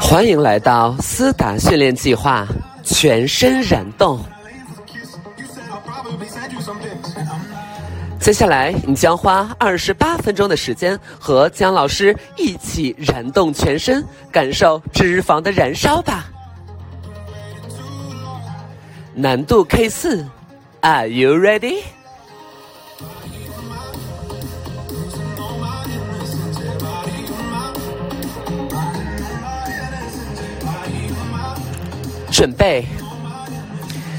欢迎来到思达训练计划，全身燃动。接下来，你将花二十八分钟的时间和姜老师一起燃动全身，感受脂肪的燃烧吧。难度 K 四，Are you ready？准备，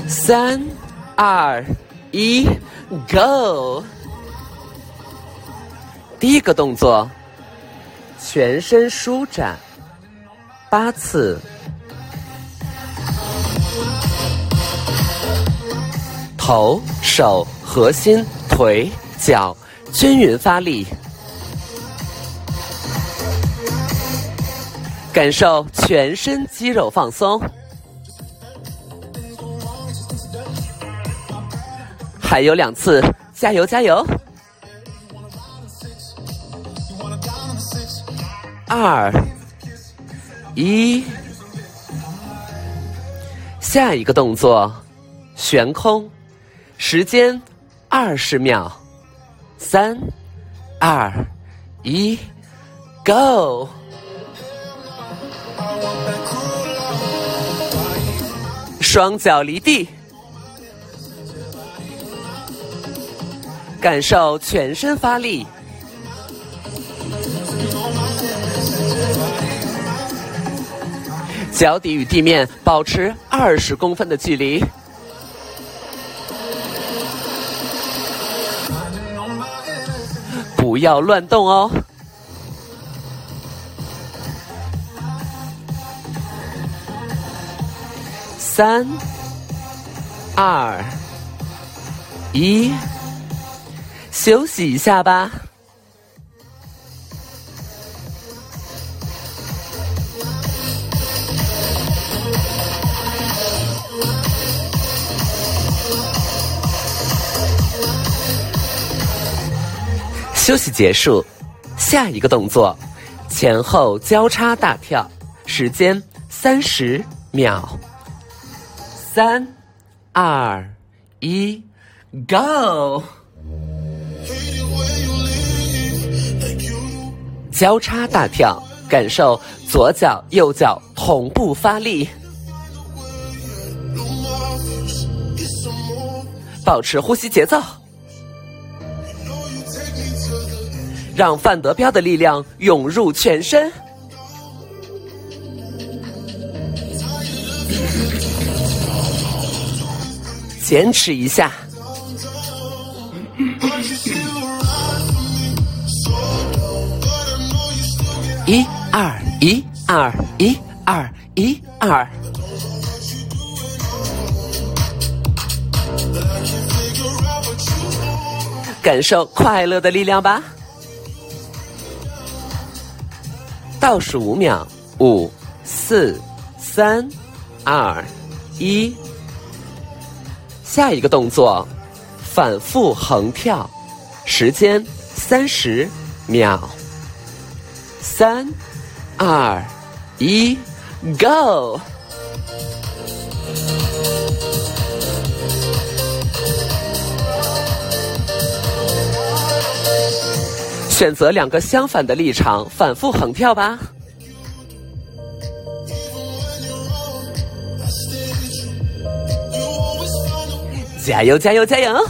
三、二、一，Go！第一个动作，全身舒展八次，头、手、核心、腿、脚均匀发力，感受全身肌肉放松。还有两次，加油加油！二一，下一个动作，悬空，时间二十秒，三二一，Go！双脚离地。感受全身发力，脚底与地面保持二十公分的距离，不要乱动哦。三、二、一。休息一下吧。休息结束，下一个动作，前后交叉大跳，时间三十秒。三、二、一，Go！交叉大跳，感受左脚、右脚同步发力，保持呼吸节奏，让范德彪的力量涌入全身，坚持一下。一二一二一二一二，感受快乐的力量吧！倒数五秒，五、四、三、二、一，下一个动作，反复横跳，时间三十秒。三、二、一，Go！选择两个相反的立场，反复横跳吧。加油！加油！加油！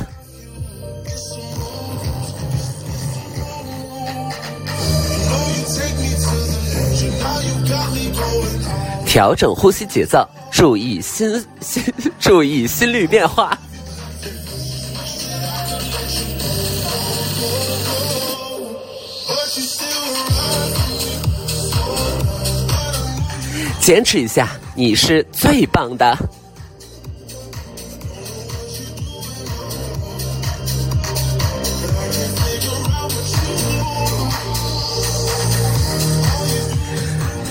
调整呼吸节奏，注意心 心，注意心率变化。坚持一下，你是最棒的。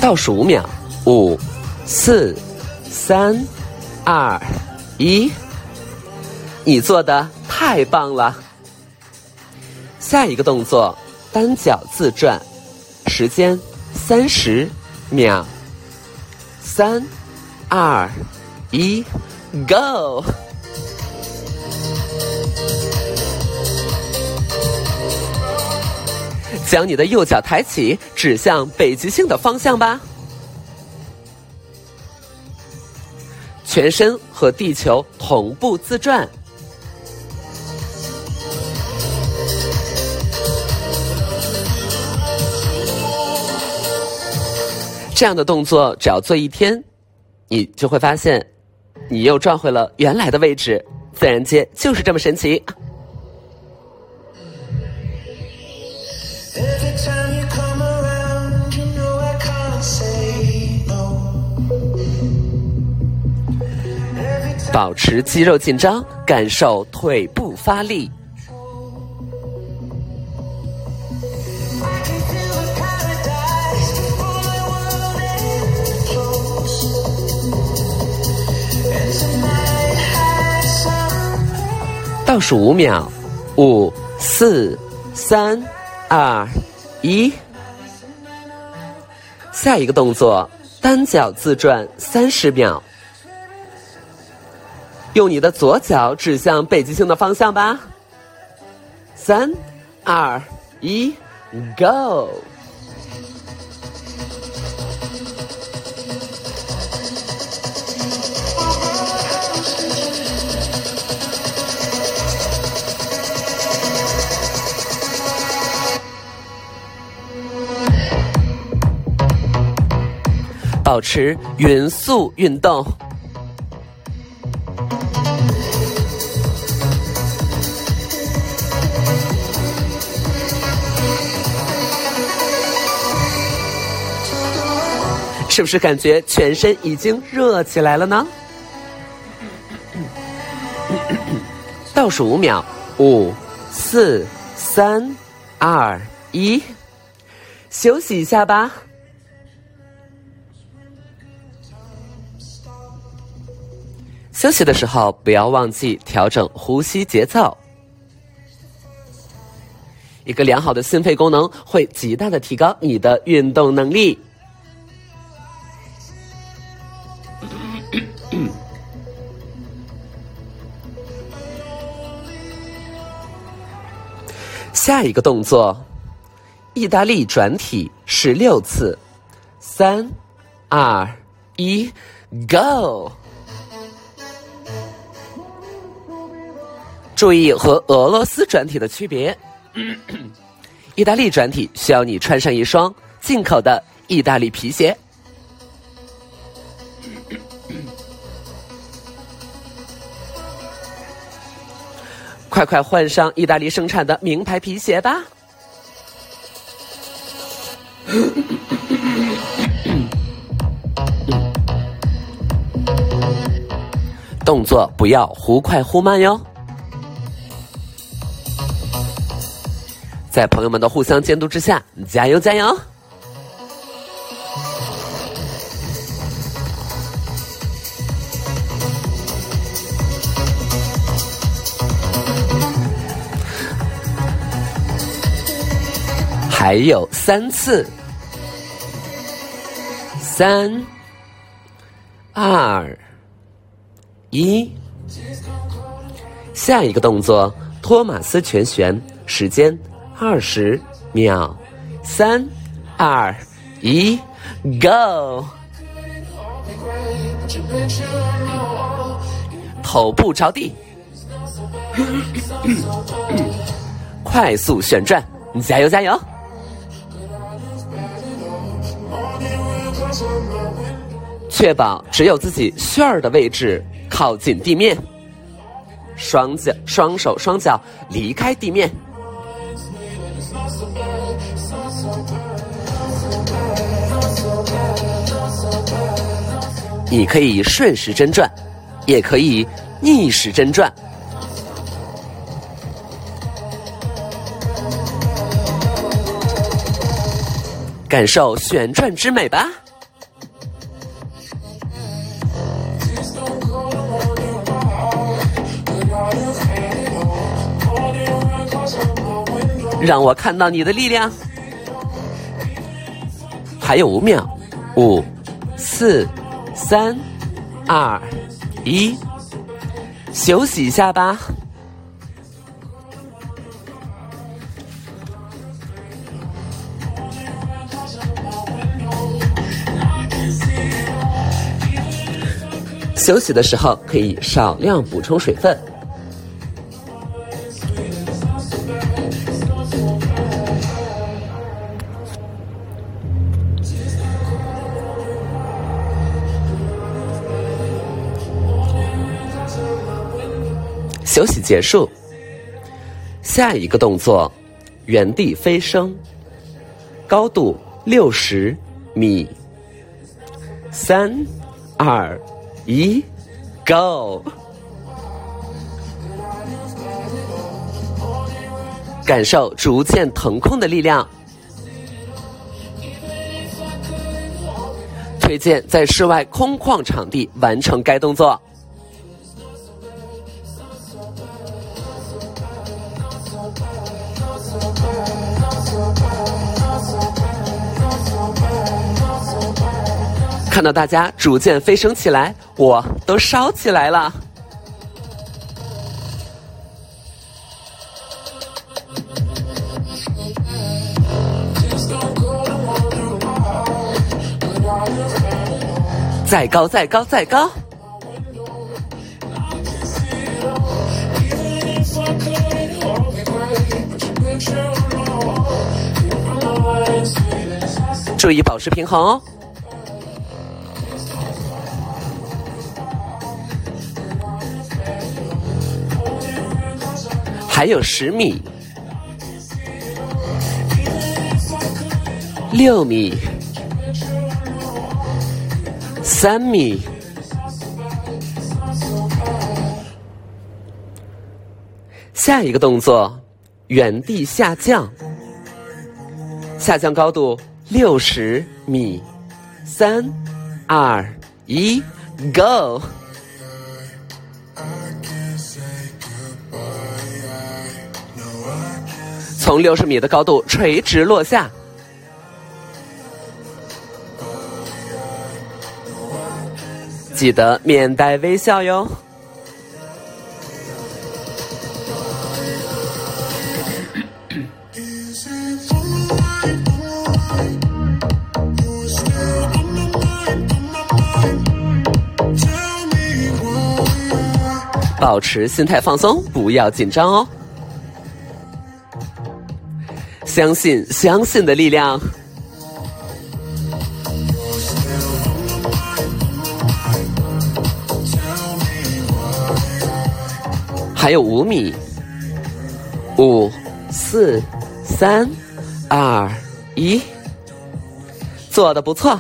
倒数五秒，五、四、三、二、一，你做的太棒了！下一个动作，单脚自转，时间三十秒。三、二、一，Go！将你的右脚抬起，指向北极星的方向吧。全身和地球同步自转。这样的动作只要做一天，你就会发现，你又转回了原来的位置。自然界就是这么神奇。保持肌肉紧张，感受腿部发力。倒数五秒，五、四、三、二、一。下一个动作，单脚自转三十秒。用你的左脚指向北极星的方向吧。三、二、一，Go！保持匀速运动，是不是感觉全身已经热起来了呢？倒数五秒，五、四、三、二、一，休息一下吧。休息的时候，不要忘记调整呼吸节奏。一个良好的心肺功能会极大的提高你的运动能力。下一个动作，意大利转体十六次，三、二、一，Go！注意和俄罗斯转体的区别。意大利转体需要你穿上一双进口的意大利皮鞋。快快换上意大利生产的名牌皮鞋吧！动作不要忽快忽慢哟。在朋友们的互相监督之下，加油加油！还有三次，三、二、一，下一个动作托马斯全旋，时间。二十秒，三、二、一，Go！头部着地，快速旋转，加油加油！确保只有自己旋儿的位置靠近地面，双脚、双手、双脚离开地面。你可以顺时针转，也可以逆时针转，感受旋转之美吧！让我看到你的力量。还有五秒，五、四、三、二、一，休息一下吧。休息的时候可以少量补充水分。结束，下一个动作，原地飞升，高度六十米，三、二、一，Go！感受逐渐腾空的力量。推荐在室外空旷场地完成该动作。看到大家逐渐飞升起来，我都烧起来了。再高，再高，再高！注意保持平衡哦。还有十米，六米，三米，下一个动作，原地下降，下降高度六十米，三、二、一，Go！从六十米的高度垂直落下，记得面带微笑哟。保持心态放松，不要紧张哦。相信，相信的力量。还有五米，五、四、三、二、一，做的不错。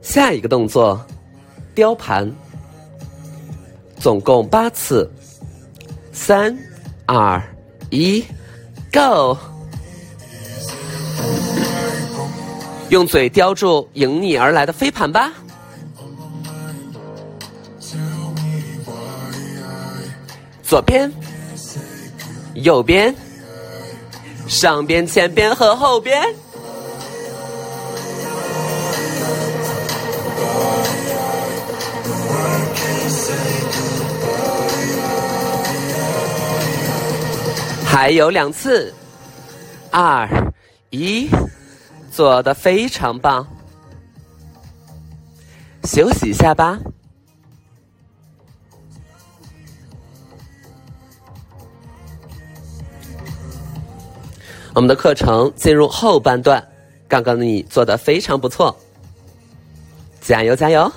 下一个动作，雕盘，总共八次。三、二、一。Go！用嘴叼住迎你而来的飞盘吧。左边、右边、上边、前边和后边。还有两次，二一，做的非常棒，休息一下吧。我们的课程进入后半段，刚刚的你做的非常不错，加油加油！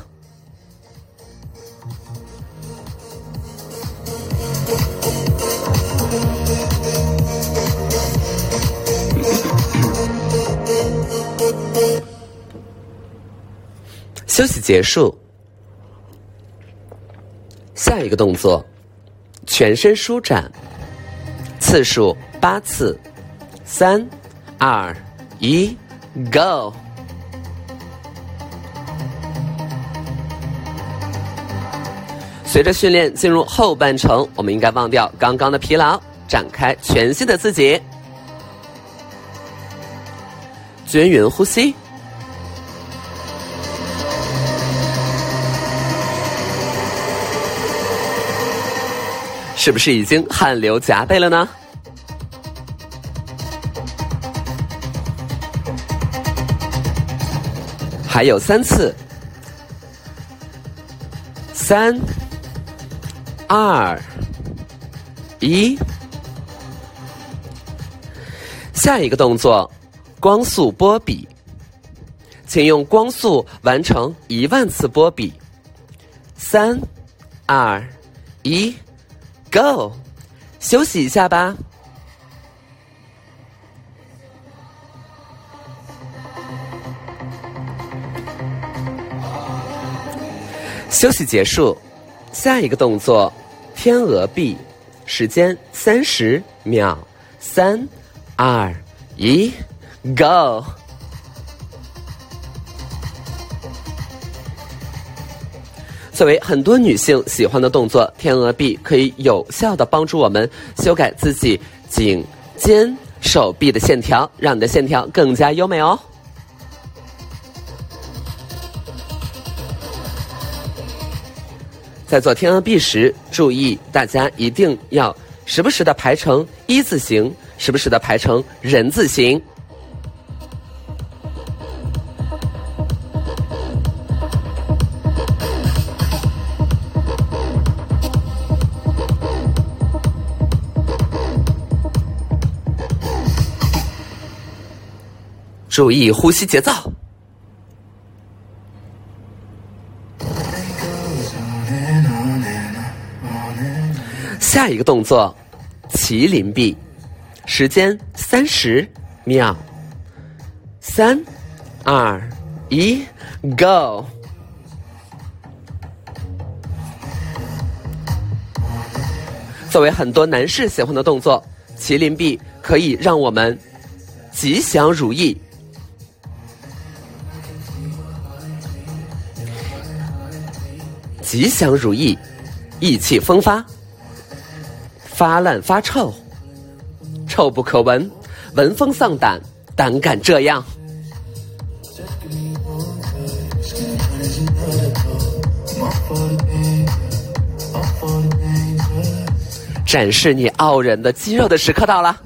休息结束，下一个动作，全身舒展，次数八次，三、二、一，Go！随着训练进入后半程，我们应该忘掉刚刚的疲劳，展开全新的自己。均匀呼吸。是不是已经汗流浃背了呢？还有三次，三、二、一。下一个动作，光速波比，请用光速完成一万次波比。三、二、一。Go，休息一下吧。休息结束，下一个动作，天鹅臂，时间三十秒，三、二、一，Go。作为很多女性喜欢的动作，天鹅臂可以有效的帮助我们修改自己颈、肩、手臂的线条，让你的线条更加优美哦。在做天鹅臂时，注意大家一定要时不时的排成一字形，时不时的排成人字形。注意呼吸节奏。下一个动作，麒麟臂，时间三十秒。三、二、一，Go！作为很多男士喜欢的动作，麒麟臂可以让我们吉祥如意。吉祥如意，意气风发，发烂发臭，臭不可闻，闻风丧胆，胆敢这样，展示你傲人的肌肉的时刻到了。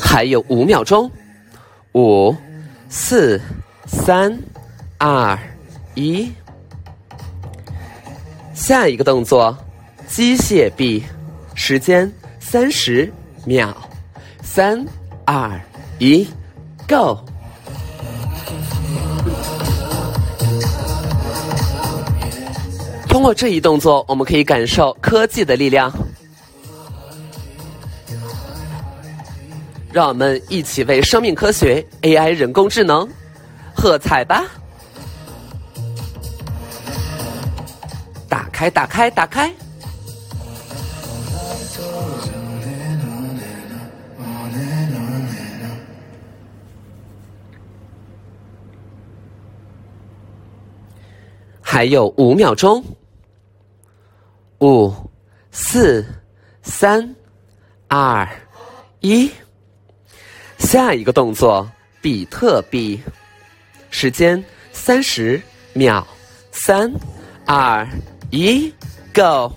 还有五秒钟，五、四、三、二、一。下一个动作，机械臂，时间三十秒，三、二、一，Go。通过这一动作，我们可以感受科技的力量。让我们一起为生命科学 AI 人工智能喝彩吧！打开，打开，打开！还有五秒钟。五、四、三、二、一，下一个动作，比特币，时间三十秒，三、二、一，Go！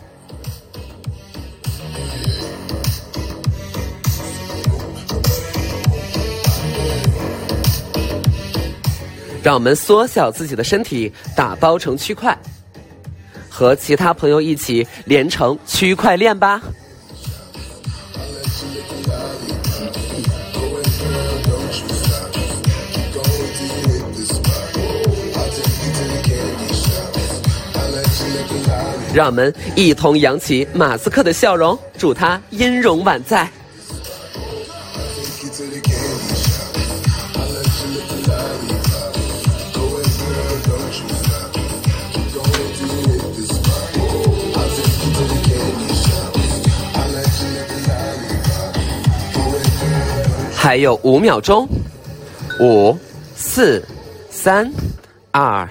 让我们缩小自己的身体，打包成区块。和其他朋友一起连成区块链吧！让我们一同扬起马斯克的笑容，祝他音容宛在。还有五秒钟，五、四、三、二、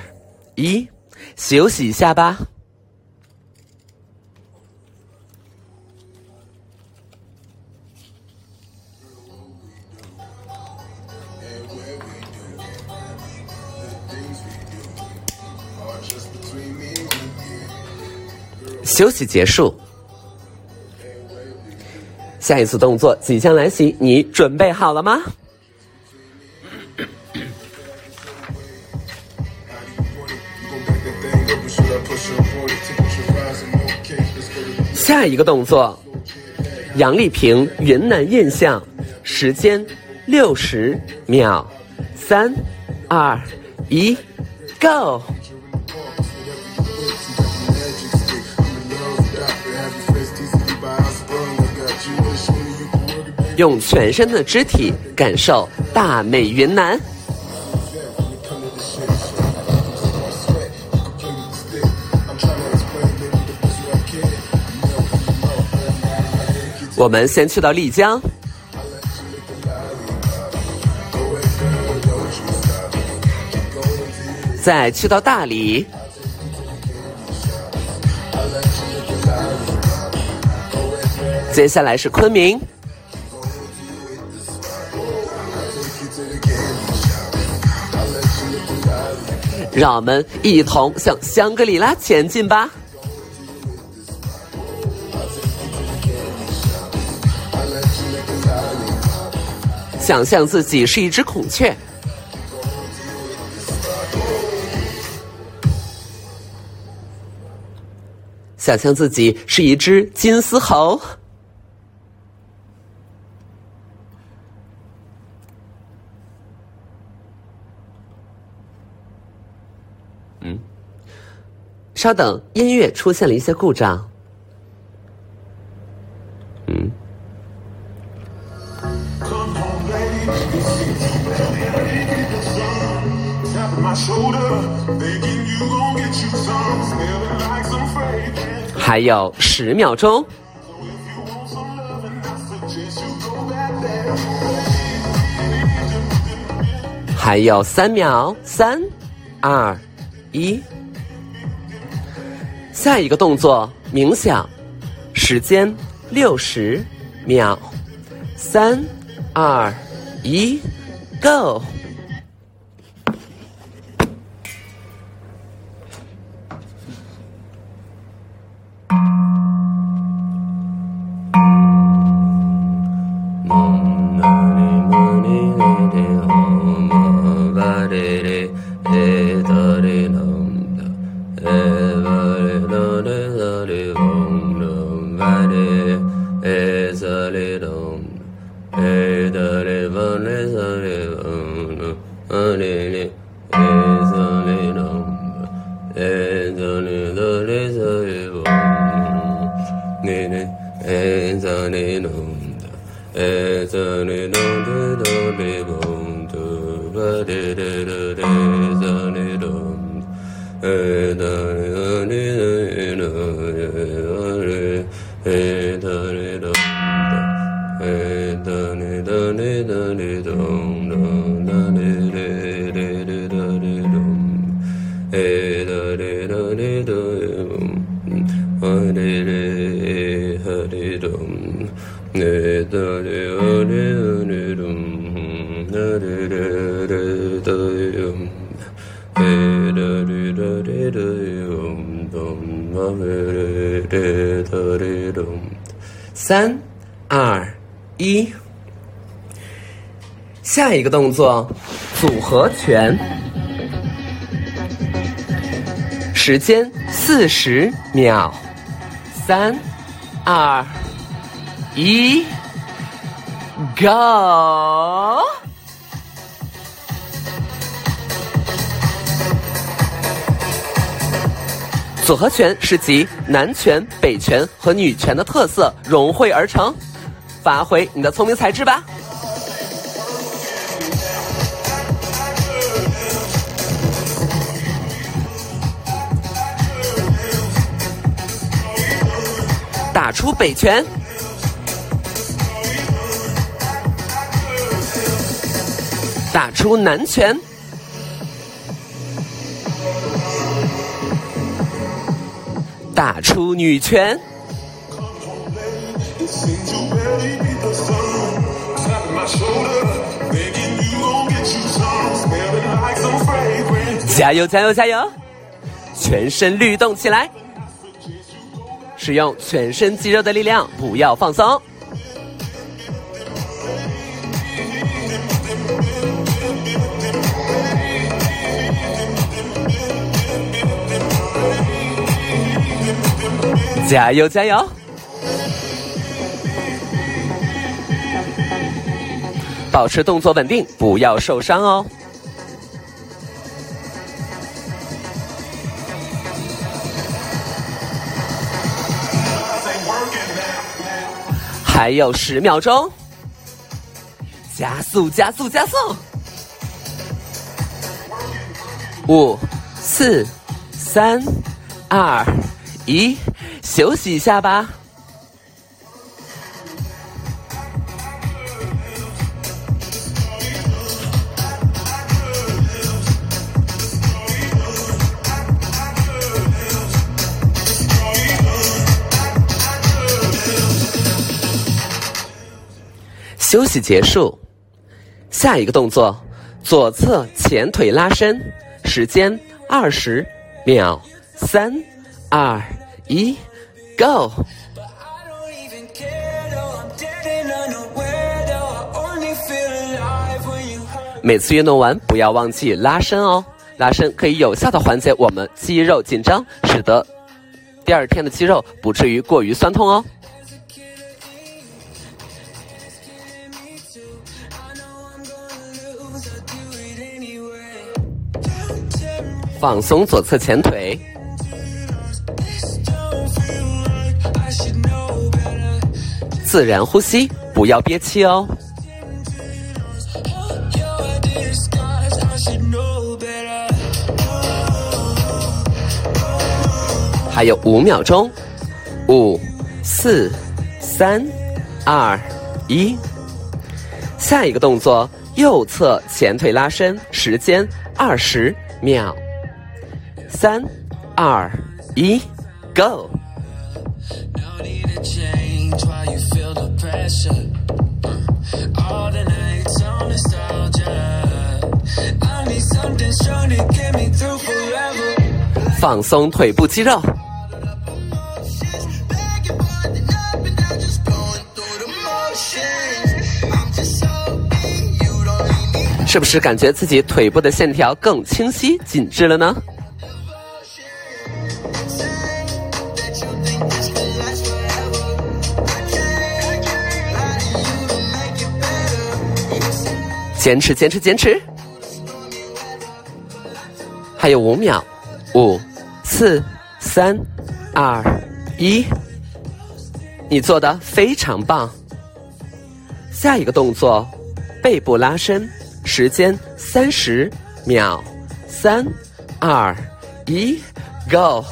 一，休息一下吧。休息结束，下一次动作即将来袭，你准备好了吗？下一个动作，杨丽萍云南印象，时间六十秒，三、二、一，Go！用全身的肢体感受大美云南。我们先去到丽江，再去到大理，接下来是昆明。让我们一同向香格里拉前进吧！想象自己是一只孔雀，想象自己是一只金丝猴。稍等，音乐出现了一些故障。嗯。还有十秒钟。还有三秒，三、二、一。下一个动作，冥想，时间六十秒，三、二、一，Go。ni num da e ba de de za e da 三、二、一，下一个动作组合拳，时间四十秒，三、二、一，Go！组合拳是集南拳、北拳和女拳的特色融汇而成，发挥你的聪明才智吧！打出北拳，打出南拳，打出女拳。加油加油加油！全身律动起来，使用全身肌肉的力量，不要放松。加油加油！保持动作稳定，不要受伤哦。还有十秒钟，加速加速加速！五、四、三、二、一，休息一下吧。休息结束，下一个动作，左侧前腿拉伸，时间二十秒，三、二、一，Go！每次运动完不要忘记拉伸哦，拉伸可以有效的缓解我们肌肉紧张，使得第二天的肌肉不至于过于酸痛哦。放松左侧前腿，自然呼吸，不要憋气哦。还有五秒钟，五、四、三、二、一。下一个动作，右侧前腿拉伸，时间二十秒。三、二、一，Go！放松腿部肌肉，是不是感觉自己腿部的线条更清晰、紧致了呢？坚持，坚持，坚持！还有五秒，五、四、三、二、一，你做的非常棒。下一个动作，背部拉伸，时间三十秒，三、二、一，Go！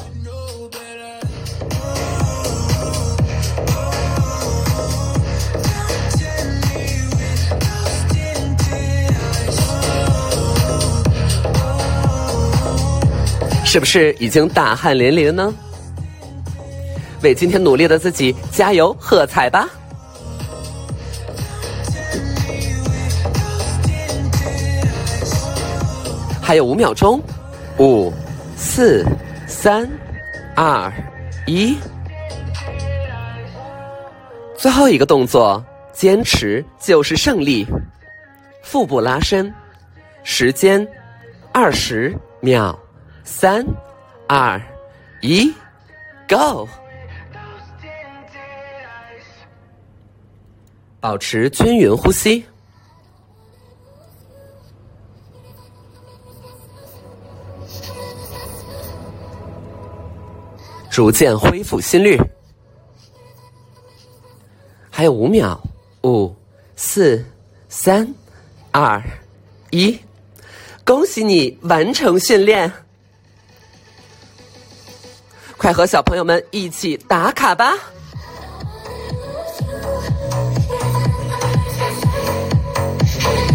是不是已经大汗淋漓了呢？为今天努力的自己加油喝彩吧！还有五秒钟，五、四、三、二、一，最后一个动作，坚持就是胜利。腹部拉伸，时间二十秒。三、二、一，Go！保持均匀呼吸，逐渐恢复心率。还有五秒，五、四、三、二、一，恭喜你完成训练！快和小朋友们一起打卡吧！